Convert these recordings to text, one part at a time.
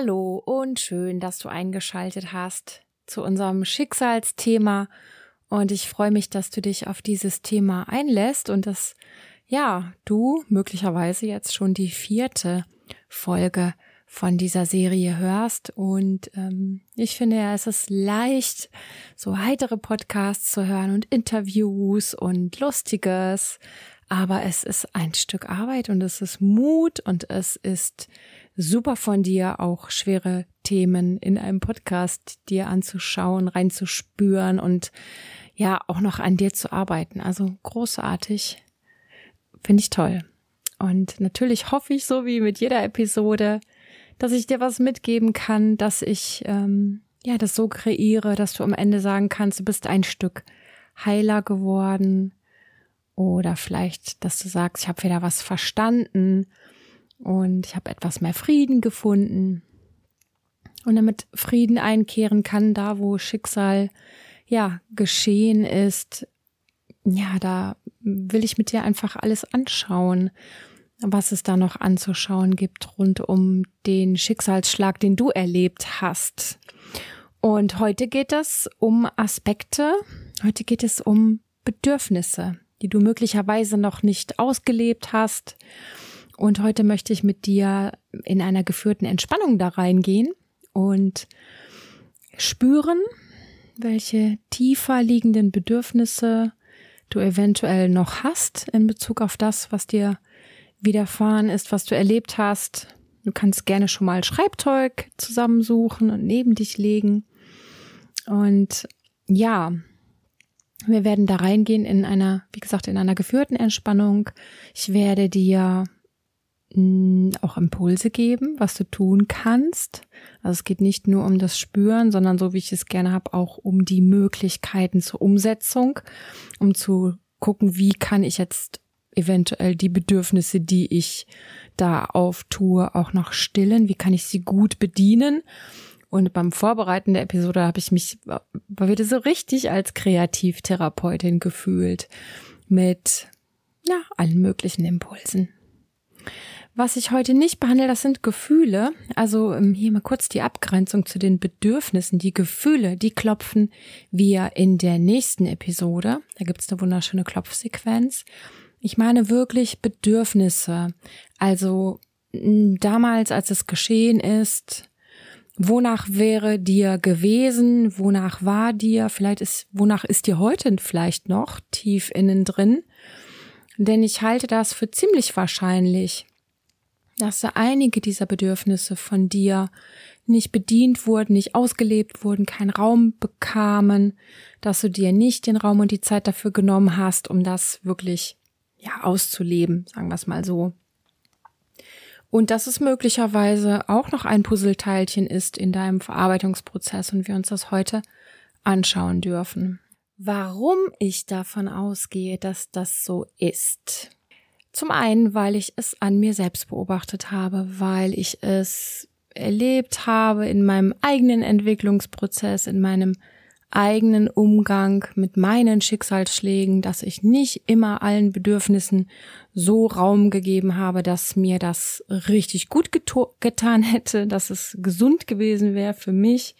Hallo und schön, dass du eingeschaltet hast zu unserem Schicksalsthema. Und ich freue mich, dass du dich auf dieses Thema einlässt und dass, ja, du möglicherweise jetzt schon die vierte Folge von dieser Serie hörst. Und ähm, ich finde ja, es ist leicht, so heitere Podcasts zu hören und Interviews und Lustiges. Aber es ist ein Stück Arbeit und es ist Mut und es ist super von dir, auch schwere Themen in einem Podcast dir anzuschauen, reinzuspüren und ja, auch noch an dir zu arbeiten. Also großartig. Finde ich toll. Und natürlich hoffe ich, so wie mit jeder Episode, dass ich dir was mitgeben kann, dass ich ähm, ja das so kreiere, dass du am Ende sagen kannst, du bist ein Stück heiler geworden. Oder vielleicht, dass du sagst, ich habe wieder was verstanden und ich habe etwas mehr Frieden gefunden. Und damit Frieden einkehren kann, da wo Schicksal ja geschehen ist, ja, da will ich mit dir einfach alles anschauen, was es da noch anzuschauen gibt rund um den Schicksalsschlag, den du erlebt hast. Und heute geht es um Aspekte, heute geht es um Bedürfnisse, die du möglicherweise noch nicht ausgelebt hast und heute möchte ich mit dir in einer geführten Entspannung da reingehen und spüren, welche tiefer liegenden Bedürfnisse du eventuell noch hast in Bezug auf das, was dir widerfahren ist, was du erlebt hast. Du kannst gerne schon mal Schreibzeug zusammensuchen und neben dich legen. Und ja, wir werden da reingehen in einer, wie gesagt, in einer geführten Entspannung. Ich werde dir auch Impulse geben, was du tun kannst. Also es geht nicht nur um das Spüren, sondern so wie ich es gerne habe, auch um die Möglichkeiten zur Umsetzung, um zu gucken, wie kann ich jetzt eventuell die Bedürfnisse, die ich da auftue, auch noch stillen, wie kann ich sie gut bedienen. Und beim Vorbereiten der Episode habe ich mich wieder so richtig als Kreativtherapeutin gefühlt mit ja, allen möglichen Impulsen. Was ich heute nicht behandle, das sind Gefühle. Also ähm, hier mal kurz die Abgrenzung zu den Bedürfnissen. Die Gefühle, die klopfen wir in der nächsten Episode. Da gibt's eine wunderschöne Klopfsequenz. Ich meine wirklich Bedürfnisse. Also damals, als es geschehen ist, wonach wäre dir gewesen, wonach war dir, vielleicht ist, wonach ist dir heute vielleicht noch tief innen drin. Denn ich halte das für ziemlich wahrscheinlich, dass da einige dieser Bedürfnisse von dir nicht bedient wurden, nicht ausgelebt wurden, keinen Raum bekamen, dass du dir nicht den Raum und die Zeit dafür genommen hast, um das wirklich ja auszuleben, sagen wir es mal so. Und dass es möglicherweise auch noch ein Puzzleteilchen ist in deinem Verarbeitungsprozess und wir uns das heute anschauen dürfen. Warum ich davon ausgehe, dass das so ist, zum einen, weil ich es an mir selbst beobachtet habe, weil ich es erlebt habe in meinem eigenen Entwicklungsprozess, in meinem eigenen Umgang mit meinen Schicksalsschlägen, dass ich nicht immer allen Bedürfnissen so Raum gegeben habe, dass mir das richtig gut getan hätte, dass es gesund gewesen wäre für mich.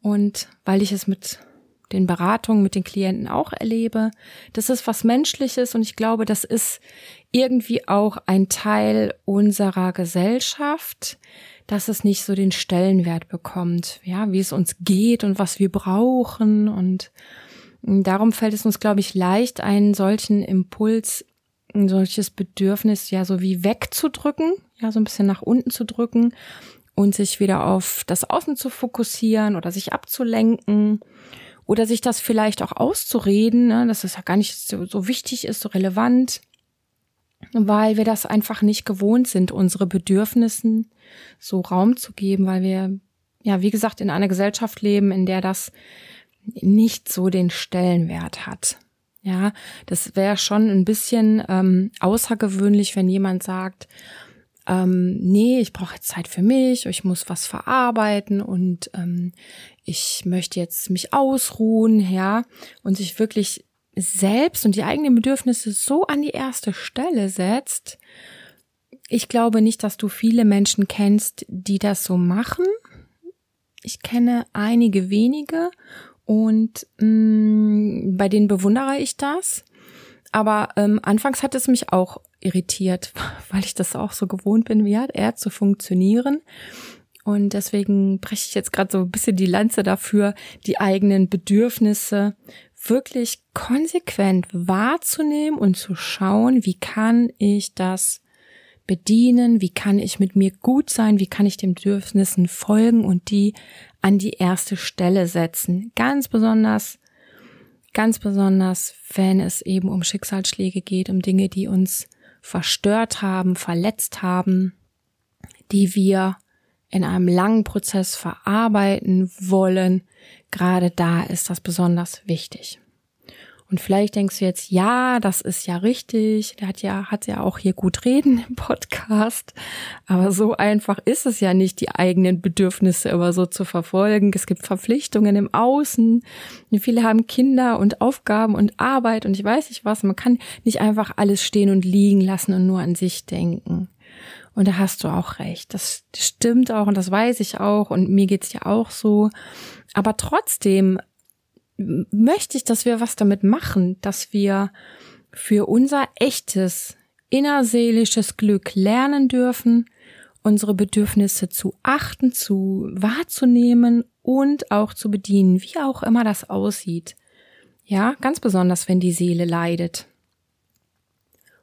Und weil ich es mit den Beratungen mit den Klienten auch erlebe. Das ist was Menschliches und ich glaube, das ist irgendwie auch ein Teil unserer Gesellschaft, dass es nicht so den Stellenwert bekommt, ja, wie es uns geht und was wir brauchen und darum fällt es uns, glaube ich, leicht, einen solchen Impuls, ein solches Bedürfnis ja so wie wegzudrücken, ja, so ein bisschen nach unten zu drücken und sich wieder auf das Außen zu fokussieren oder sich abzulenken oder sich das vielleicht auch auszureden, ne, dass das ja gar nicht so, so wichtig ist, so relevant, weil wir das einfach nicht gewohnt sind, unsere Bedürfnissen so Raum zu geben, weil wir, ja, wie gesagt, in einer Gesellschaft leben, in der das nicht so den Stellenwert hat. Ja, das wäre schon ein bisschen ähm, außergewöhnlich, wenn jemand sagt, ähm, nee, ich brauche jetzt Zeit für mich, ich muss was verarbeiten und ähm, ich möchte jetzt mich ausruhen, ja, und sich wirklich selbst und die eigenen Bedürfnisse so an die erste Stelle setzt, Ich glaube nicht, dass du viele Menschen kennst, die das so machen. Ich kenne einige wenige und mh, mm, bei denen bewundere ich das. Aber ähm, anfangs hat es mich auch irritiert, weil ich das auch so gewohnt bin, wie hat er zu funktionieren. Und deswegen breche ich jetzt gerade so ein bisschen die Lanze dafür, die eigenen Bedürfnisse wirklich konsequent wahrzunehmen und zu schauen, wie kann ich das bedienen, wie kann ich mit mir gut sein, wie kann ich den Bedürfnissen folgen und die an die erste Stelle setzen. Ganz besonders, ganz besonders, wenn es eben um Schicksalsschläge geht, um Dinge, die uns verstört haben, verletzt haben, die wir in einem langen Prozess verarbeiten wollen, gerade da ist das besonders wichtig. Und vielleicht denkst du jetzt, ja, das ist ja richtig, der hat ja, hat ja auch hier gut reden im Podcast. Aber so einfach ist es ja nicht, die eigenen Bedürfnisse immer so zu verfolgen. Es gibt Verpflichtungen im Außen. Viele haben Kinder und Aufgaben und Arbeit und ich weiß nicht was. Man kann nicht einfach alles stehen und liegen lassen und nur an sich denken. Und da hast du auch recht. Das stimmt auch und das weiß ich auch und mir geht's ja auch so. Aber trotzdem möchte ich, dass wir was damit machen, dass wir für unser echtes innerseelisches Glück lernen dürfen, unsere Bedürfnisse zu achten, zu wahrzunehmen und auch zu bedienen, wie auch immer das aussieht. Ja, ganz besonders, wenn die Seele leidet.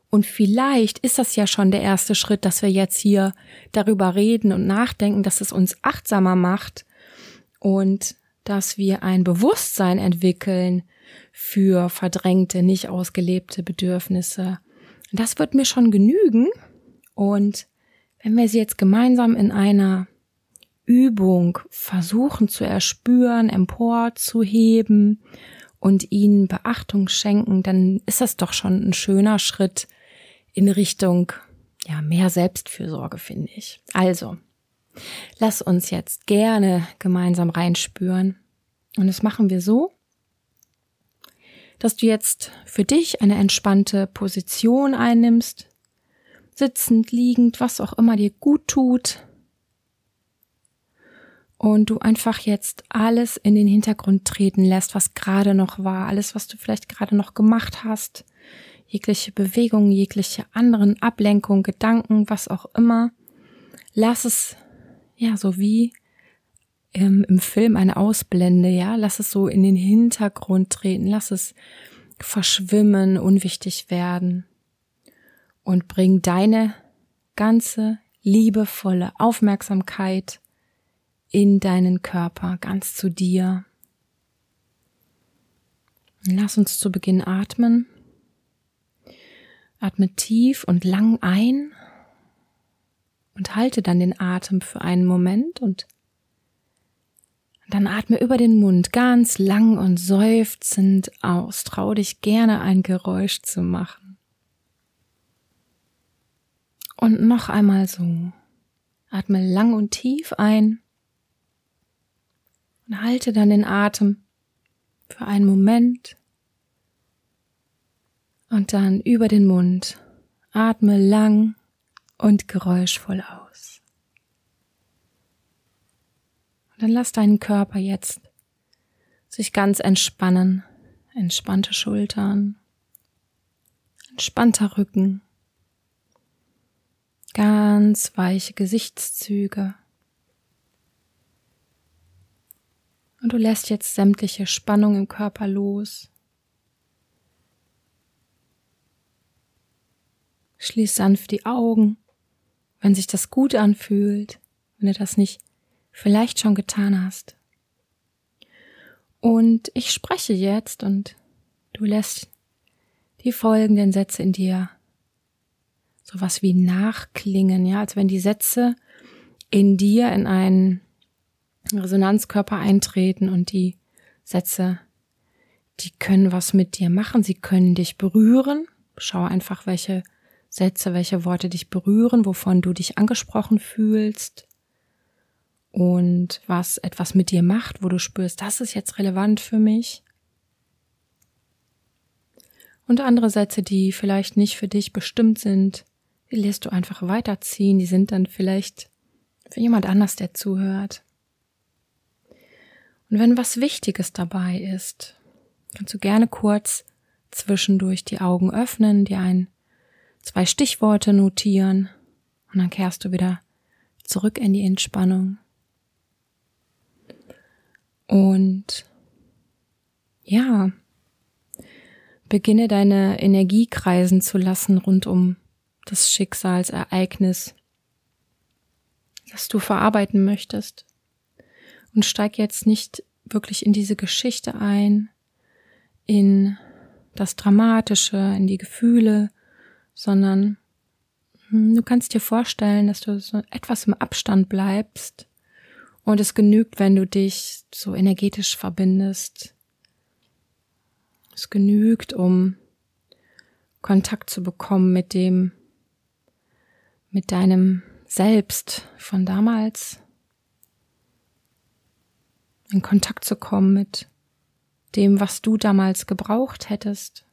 Und vielleicht ist das ja schon der erste Schritt, dass wir jetzt hier darüber reden und nachdenken, dass es uns achtsamer macht und dass wir ein Bewusstsein entwickeln für verdrängte, nicht ausgelebte Bedürfnisse. Das wird mir schon genügen. Und wenn wir sie jetzt gemeinsam in einer Übung versuchen zu erspüren, emporzuheben und ihnen Beachtung schenken, dann ist das doch schon ein schöner Schritt in Richtung ja mehr Selbstfürsorge, finde ich. Also, lass uns jetzt gerne gemeinsam reinspüren. Und das machen wir so, dass du jetzt für dich eine entspannte Position einnimmst, sitzend, liegend, was auch immer dir gut tut. Und du einfach jetzt alles in den Hintergrund treten lässt, was gerade noch war, alles, was du vielleicht gerade noch gemacht hast, jegliche Bewegung, jegliche anderen Ablenkung, Gedanken, was auch immer. Lass es, ja, so wie ähm, im Film eine Ausblende, ja. Lass es so in den Hintergrund treten, lass es verschwimmen, unwichtig werden und bring deine ganze liebevolle Aufmerksamkeit in deinen Körper, ganz zu dir. Lass uns zu Beginn atmen. Atme tief und lang ein und halte dann den Atem für einen Moment und dann atme über den Mund ganz lang und seufzend aus. Trau dich gerne ein Geräusch zu machen. Und noch einmal so. Atme lang und tief ein und halte dann den Atem für einen Moment und dann über den Mund atme lang und geräuschvoll aus. Und dann lass deinen Körper jetzt sich ganz entspannen. Entspannte Schultern, entspannter Rücken, ganz weiche Gesichtszüge. Und du lässt jetzt sämtliche Spannung im Körper los. Schließ sanft die Augen, wenn sich das gut anfühlt, wenn du das nicht vielleicht schon getan hast. Und ich spreche jetzt und du lässt die folgenden Sätze in dir sowas wie nachklingen, ja, als wenn die Sätze in dir in einen Resonanzkörper eintreten und die Sätze, die können was mit dir machen, sie können dich berühren. Schau einfach, welche Sätze, welche Worte dich berühren, wovon du dich angesprochen fühlst und was etwas mit dir macht, wo du spürst, das ist jetzt relevant für mich. Und andere Sätze, die vielleicht nicht für dich bestimmt sind, die lässt du einfach weiterziehen. Die sind dann vielleicht für jemand anders, der zuhört. Und wenn was Wichtiges dabei ist, kannst du gerne kurz zwischendurch die Augen öffnen, dir ein, zwei Stichworte notieren und dann kehrst du wieder zurück in die Entspannung. Und ja, beginne deine Energie kreisen zu lassen rund um das Schicksalsereignis, das du verarbeiten möchtest. Und steig jetzt nicht wirklich in diese Geschichte ein, in das Dramatische, in die Gefühle, sondern hm, du kannst dir vorstellen, dass du so etwas im Abstand bleibst und es genügt, wenn du dich so energetisch verbindest. Es genügt, um Kontakt zu bekommen mit dem, mit deinem Selbst von damals, in Kontakt zu kommen mit dem, was du damals gebraucht hättest.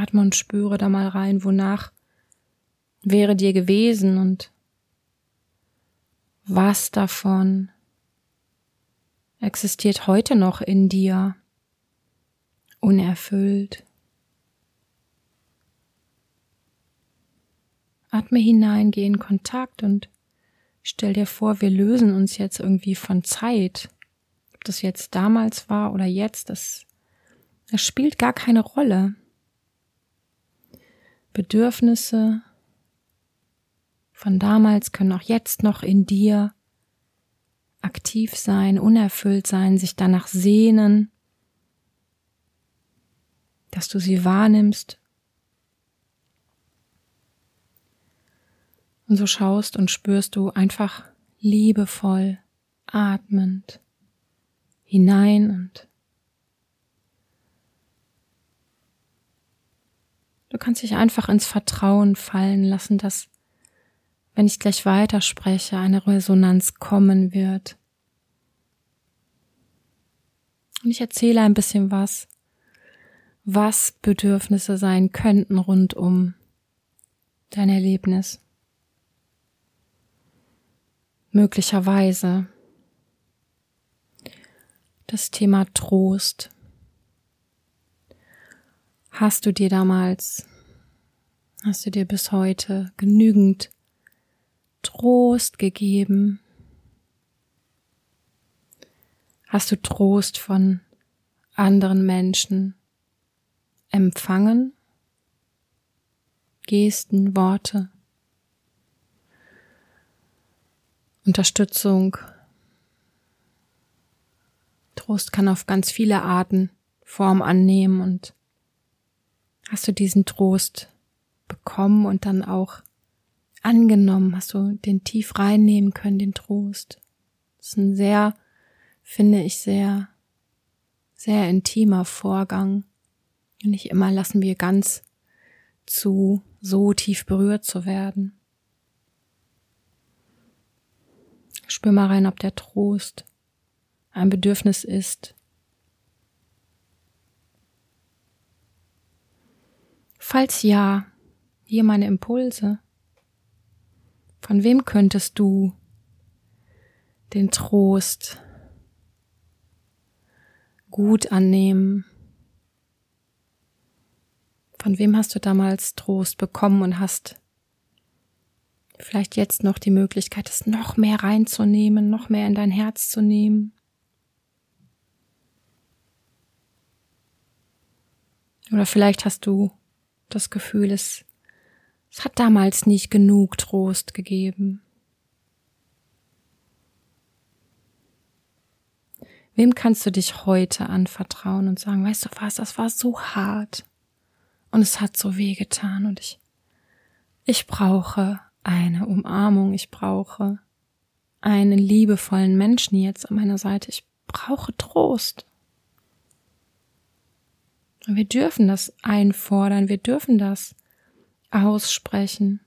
Atme und spüre da mal rein, wonach wäre dir gewesen und was davon existiert heute noch in dir, unerfüllt. Atme hinein, geh in Kontakt und stell dir vor, wir lösen uns jetzt irgendwie von Zeit. Ob das jetzt damals war oder jetzt, das, das spielt gar keine Rolle. Bedürfnisse von damals können auch jetzt noch in dir aktiv sein, unerfüllt sein, sich danach sehnen, dass du sie wahrnimmst Und so schaust und spürst du einfach liebevoll, atmend hinein und du kannst dich einfach ins Vertrauen fallen lassen, dass wenn ich gleich weiterspreche, eine Resonanz kommen wird. Und ich erzähle ein bisschen was, was Bedürfnisse sein könnten rund um dein Erlebnis möglicherweise das Thema Trost. Hast du dir damals, hast du dir bis heute genügend Trost gegeben? Hast du Trost von anderen Menschen empfangen? Gesten, Worte? Unterstützung. Trost kann auf ganz viele Arten Form annehmen und hast du diesen Trost bekommen und dann auch angenommen, hast du den tief reinnehmen können, den Trost. Das ist ein sehr, finde ich, sehr, sehr intimer Vorgang. Und nicht immer lassen wir ganz zu, so tief berührt zu werden. Spür mal rein, ob der Trost ein Bedürfnis ist. Falls ja, hier meine Impulse. Von wem könntest du den Trost gut annehmen? Von wem hast du damals Trost bekommen und hast vielleicht jetzt noch die Möglichkeit, es noch mehr reinzunehmen, noch mehr in dein Herz zu nehmen. Oder vielleicht hast du das Gefühl, es, es hat damals nicht genug Trost gegeben. Wem kannst du dich heute anvertrauen und sagen, weißt du was, das war so hart und es hat so weh getan und ich, ich brauche eine Umarmung, ich brauche einen liebevollen Menschen jetzt an meiner Seite, ich brauche Trost. Und wir dürfen das einfordern, wir dürfen das aussprechen.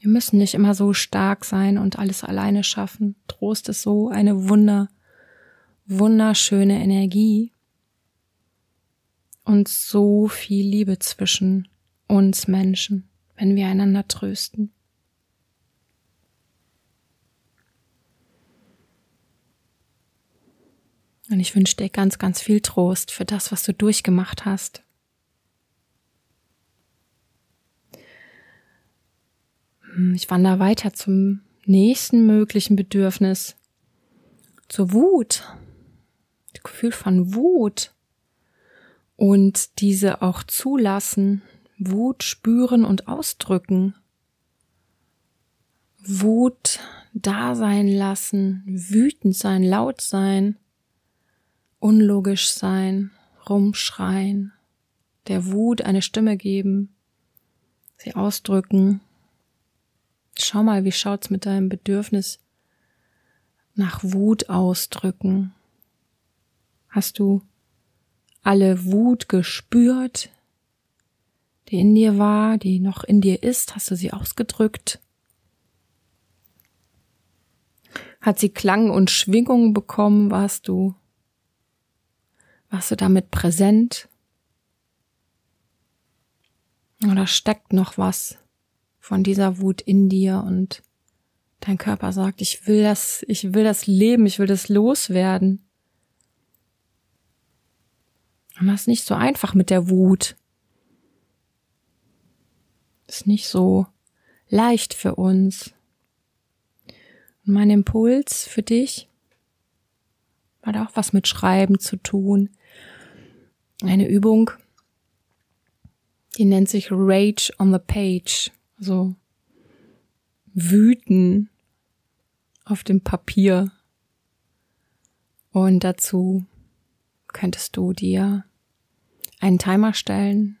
Wir müssen nicht immer so stark sein und alles alleine schaffen. Trost ist so eine wunder, wunderschöne Energie. und so viel Liebe zwischen uns Menschen, wenn wir einander trösten. Und ich wünsche dir ganz, ganz viel Trost für das, was du durchgemacht hast. Hm, ich wandere weiter zum nächsten möglichen Bedürfnis, zur Wut. Das Gefühl von Wut. Und diese auch zulassen, Wut spüren und ausdrücken. Wut da sein lassen, wütend sein, laut sein, unlogisch sein, rumschreien, der Wut eine Stimme geben, sie ausdrücken. Schau mal, wie schaut's mit deinem Bedürfnis nach Wut ausdrücken? Hast du alle Wut gespürt, die in dir war, die noch in dir ist? Hast du sie ausgedrückt? Hat sie Klang und Schwingung bekommen? Warst du, warst du damit präsent? Oder steckt noch was von dieser Wut in dir und dein Körper sagt, ich will das, ich will das leben, ich will das loswerden. Und das ist nicht so einfach mit der Wut. Ist nicht so leicht für uns. Und mein Impuls für dich hat auch was mit Schreiben zu tun. Eine Übung, die nennt sich Rage on the Page. Also wüten auf dem Papier. Und dazu könntest du dir einen Timer stellen.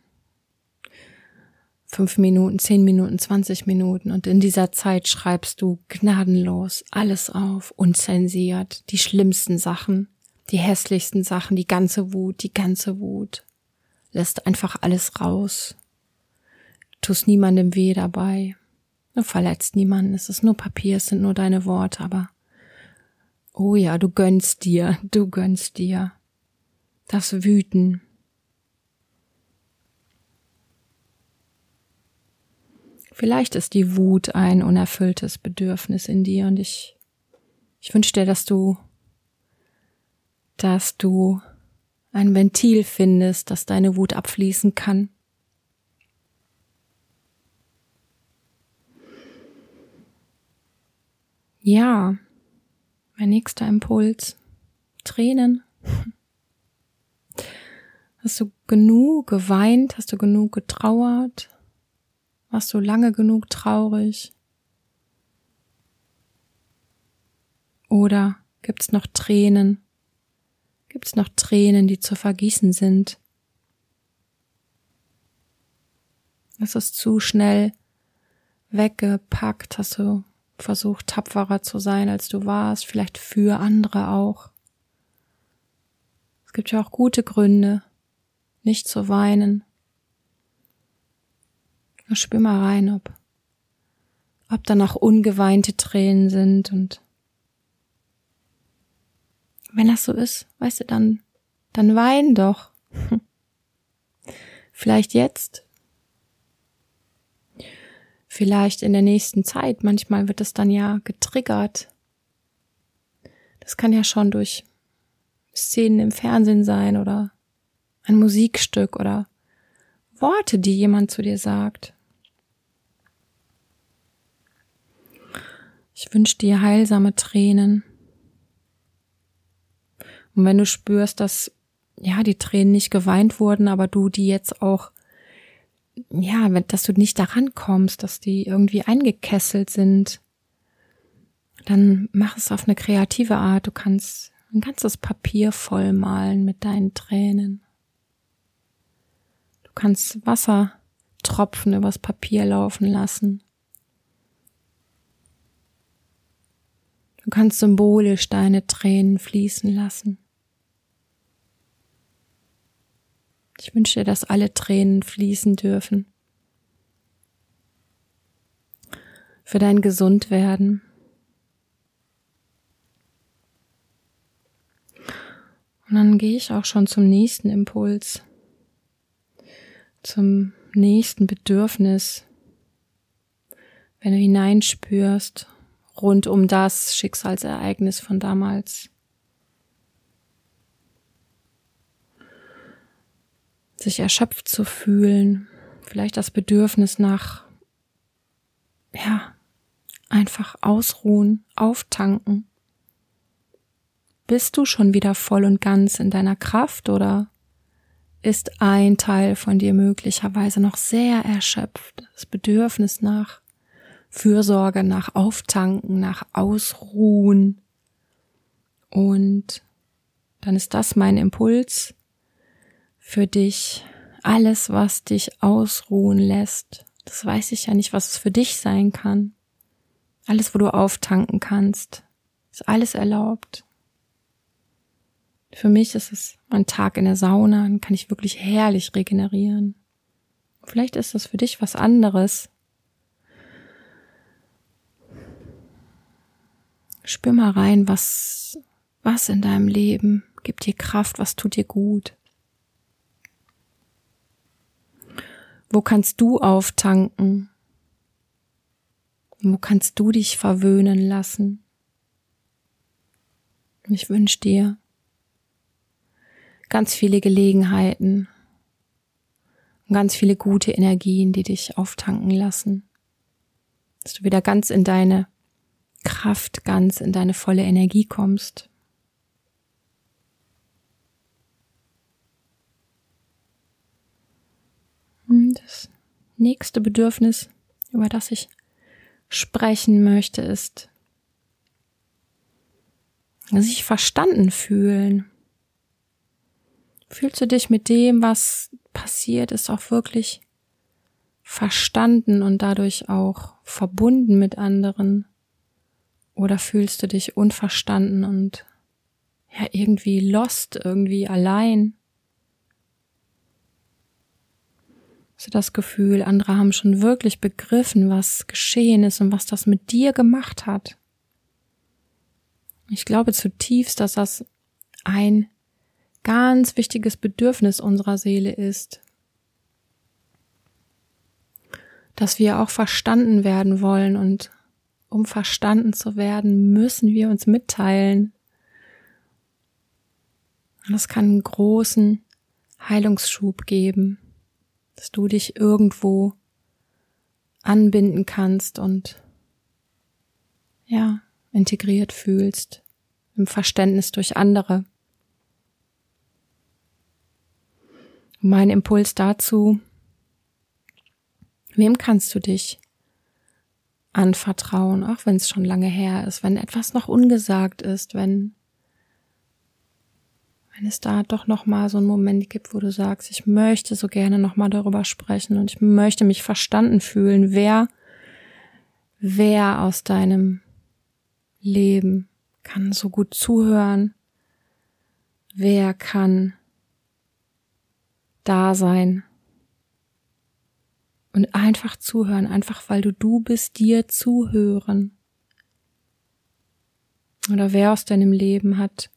Fünf Minuten, zehn Minuten, zwanzig Minuten. Und in dieser Zeit schreibst du gnadenlos alles auf, unzensiert, die schlimmsten Sachen, die hässlichsten Sachen, die ganze Wut, die ganze Wut. Lässt einfach alles raus. Du tust niemandem weh dabei. Du verletzt niemanden. Es ist nur Papier, es sind nur deine Worte, aber oh ja, du gönnst dir, du gönnst dir das Wüten. Vielleicht ist die Wut ein unerfülltes Bedürfnis in dir und ich, ich wünsche dir, dass du, dass du ein Ventil findest, dass deine Wut abfließen kann. Ja, mein nächster Impuls. Tränen. Hast du genug geweint? Hast du genug getrauert? Warst du lange genug traurig? Oder gibt's noch Tränen? Gibt's noch Tränen, die zu vergießen sind? Es ist zu schnell weggepackt? Hast du versucht, tapferer zu sein, als du warst? Vielleicht für andere auch? Es gibt ja auch gute Gründe, nicht zu weinen. Spür mal rein, ob, ob da noch ungeweinte Tränen sind und wenn das so ist, weißt du, dann, dann wein doch. Vielleicht jetzt. Vielleicht in der nächsten Zeit. Manchmal wird es dann ja getriggert. Das kann ja schon durch Szenen im Fernsehen sein oder ein Musikstück oder Worte, die jemand zu dir sagt. Ich wünsche dir heilsame Tränen. Und wenn du spürst, dass ja die Tränen nicht geweint wurden, aber du die jetzt auch ja, dass du nicht daran kommst, dass die irgendwie eingekesselt sind, dann mach es auf eine kreative Art. Du kannst ein ganzes Papier vollmalen mit deinen Tränen. Du kannst Wassertropfen übers Papier laufen lassen. Du kannst symbolisch deine Tränen fließen lassen. Ich wünsche dir, dass alle Tränen fließen dürfen. Für dein Gesundwerden. Und dann gehe ich auch schon zum nächsten Impuls. zum nächsten Bedürfnis, wenn du hineinspürst, rund um das Schicksalsereignis von damals. Sich erschöpft zu fühlen, vielleicht das Bedürfnis nach, ja, einfach ausruhen, auftanken. Bist du schon wieder voll und ganz in deiner Kraft oder ist ein Teil von dir möglicherweise noch sehr erschöpft? Das Bedürfnis nach Fürsorge, nach Auftanken, nach Ausruhen. Und dann ist das mein Impuls für dich. Alles, was dich ausruhen lässt, das weiß ich ja nicht, was es für dich sein kann. Alles, wo du auftanken kannst, ist alles erlaubt. Für mich ist es ein Tag in der Sauna, dann kann ich wirklich herrlich regenerieren. Vielleicht ist das für dich was anderes. Spür mal rein, was, was in deinem Leben gibt dir Kraft, was tut dir gut. Wo kannst du auftanken? Wo kannst du dich verwöhnen lassen? Ich wünsche dir ganz viele Gelegenheiten und ganz viele gute Energien, die dich auftanken lassen. Dass du wieder ganz in deine Kraft, ganz in deine volle Energie kommst. Das nächste Bedürfnis, über das ich sprechen möchte, ist sich verstanden fühlen. Fühlst du dich mit dem, was passiert ist, auch wirklich verstanden und dadurch auch verbunden mit anderen? Oder fühlst du dich unverstanden und ja irgendwie lost, irgendwie allein? Du das Gefühl, andere haben schon wirklich begriffen, was geschehen ist und was das mit dir gemacht hat? Ich glaube zutiefst, dass das ein ganz wichtiges Bedürfnis unserer Seele ist, dass wir auch verstanden werden wollen und um verstanden zu werden, müssen wir uns mitteilen. Und das kann einen großen Heilungsschub geben, dass du dich irgendwo anbinden kannst und ja, integriert fühlst im Verständnis durch andere. Mein Impuls dazu, wem kannst du dich anvertrauen, auch wenn es schon lange her ist, wenn etwas noch ungesagt ist, wenn wenn es da doch noch mal so einen Moment gibt, wo du sagst, ich möchte so gerne noch mal darüber sprechen und ich möchte mich verstanden fühlen, wer wer aus deinem Leben kann so gut zuhören, wer kann da sein, und einfach zuhören, einfach weil du du bist, dir zuhören. Oder wer aus deinem Leben hat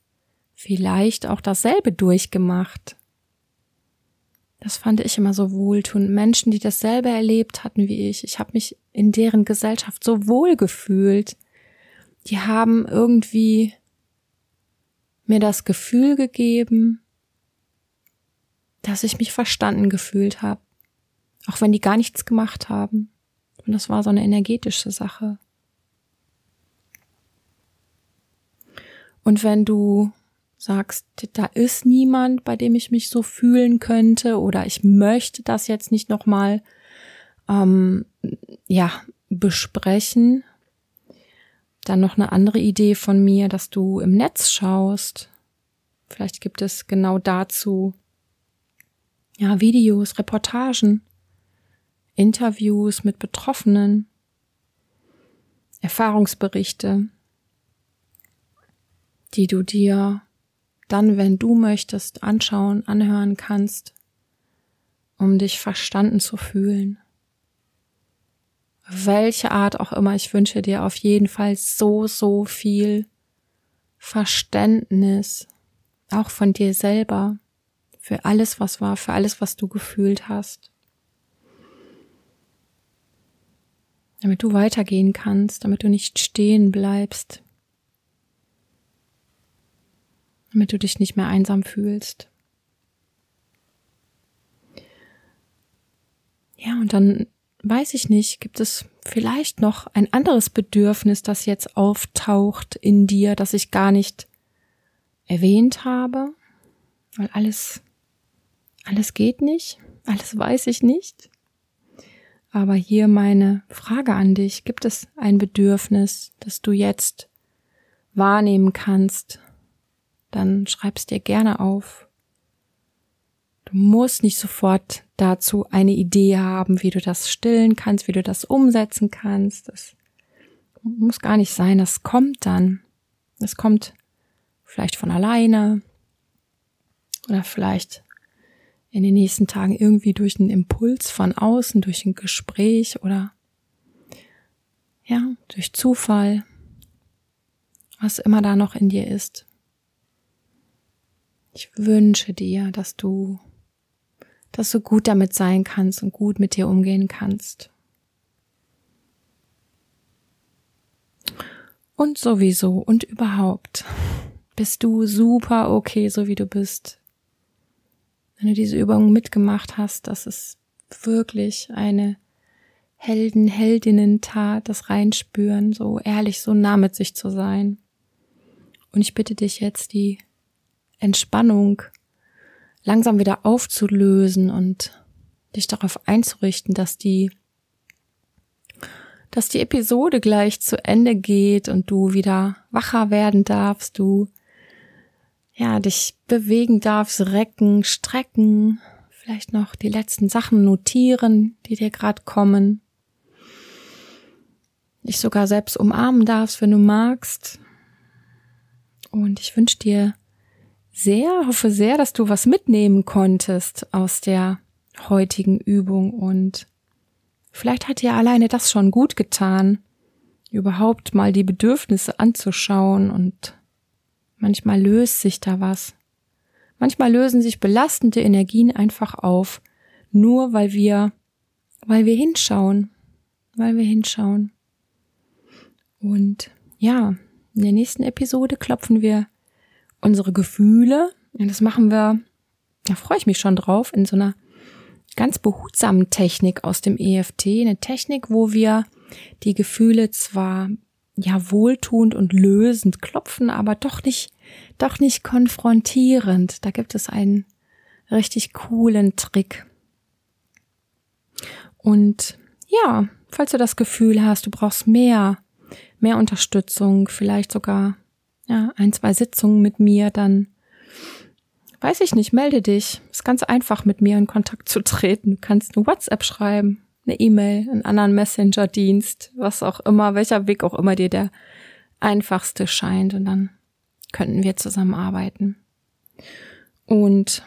vielleicht auch dasselbe durchgemacht. Das fand ich immer so wohltuend. Menschen, die dasselbe erlebt hatten wie ich. Ich habe mich in deren Gesellschaft so wohl gefühlt. Die haben irgendwie mir das Gefühl gegeben, dass ich mich verstanden gefühlt habe. Auch wenn die gar nichts gemacht haben. Und das war so eine energetische Sache. Und wenn du sagst, da ist niemand, bei dem ich mich so fühlen könnte, oder ich möchte das jetzt nicht nochmal ähm, ja, besprechen, dann noch eine andere Idee von mir, dass du im Netz schaust. Vielleicht gibt es genau dazu ja Videos, Reportagen Interviews mit Betroffenen, Erfahrungsberichte, die du dir dann, wenn du möchtest, anschauen, anhören kannst, um dich verstanden zu fühlen. Welche Art auch immer, ich wünsche dir auf jeden Fall so, so viel Verständnis, auch von dir selber, für alles, was war, für alles, was du gefühlt hast. Damit du weitergehen kannst, damit du nicht stehen bleibst, damit du dich nicht mehr einsam fühlst. Ja, und dann weiß ich nicht, gibt es vielleicht noch ein anderes Bedürfnis, das jetzt auftaucht in dir, das ich gar nicht erwähnt habe, weil alles, alles geht nicht, alles weiß ich nicht. Aber hier meine Frage an dich, gibt es ein Bedürfnis, das du jetzt wahrnehmen kannst, dann schreib's dir gerne auf. Du musst nicht sofort dazu eine Idee haben, wie du das stillen kannst, wie du das umsetzen kannst. Das muss gar nicht sein, das kommt dann. Das kommt vielleicht von alleine oder vielleicht in den nächsten Tagen irgendwie durch einen Impuls von außen, durch ein Gespräch oder ja, durch Zufall, was immer da noch in dir ist. Ich wünsche dir, dass du, dass du gut damit sein kannst und gut mit dir umgehen kannst. Und sowieso und überhaupt bist du super okay, so wie du bist. Wenn du diese Übung mitgemacht hast, das ist wirklich eine Helden, Heldinnen-Tat, das Reinspüren, so ehrlich, so nah mit sich zu sein. Und ich bitte dich jetzt, die Entspannung langsam wieder aufzulösen und dich darauf einzurichten, dass die, dass die Episode gleich zu Ende geht und du wieder wacher werden darfst, du ja, dich bewegen darfst, recken, strecken, vielleicht noch die letzten Sachen notieren, die dir gerade kommen. Dich sogar selbst umarmen darfst, wenn du magst. Und ich wünsche dir sehr, hoffe sehr, dass du was mitnehmen konntest aus der heutigen Übung und vielleicht hat dir alleine das schon gut getan, überhaupt mal die Bedürfnisse anzuschauen und manchmal löst sich da was. Manchmal lösen sich belastende Energien einfach auf, nur weil wir, weil wir hinschauen, weil wir hinschauen. Und ja, in der nächsten Episode klopfen wir unsere Gefühle. Und das machen wir, da freue ich mich schon drauf, in so einer ganz behutsamen Technik aus dem EFT. Eine Technik, wo wir die Gefühle zwar ja wohltuend und lösend klopfen, aber doch nicht, doch nicht konfrontierend. Da gibt es einen richtig coolen Trick. Und ja, falls du das Gefühl hast, du brauchst mehr, mehr Unterstützung, vielleicht sogar ja, ein, zwei Sitzungen mit mir, dann weiß ich nicht, melde dich. Ist ganz einfach, mit mir in Kontakt zu treten. Du kannst eine WhatsApp schreiben, eine E-Mail, einen anderen Messenger-Dienst, was auch immer, welcher Weg auch immer dir der einfachste scheint. Und dann könnten wir zusammenarbeiten. Und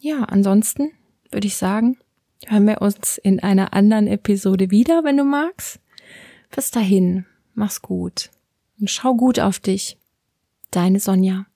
ja, ansonsten würde ich sagen, hören wir uns in einer anderen Episode wieder, wenn du magst. Bis dahin, mach's gut und schau gut auf dich. Deine Sonja.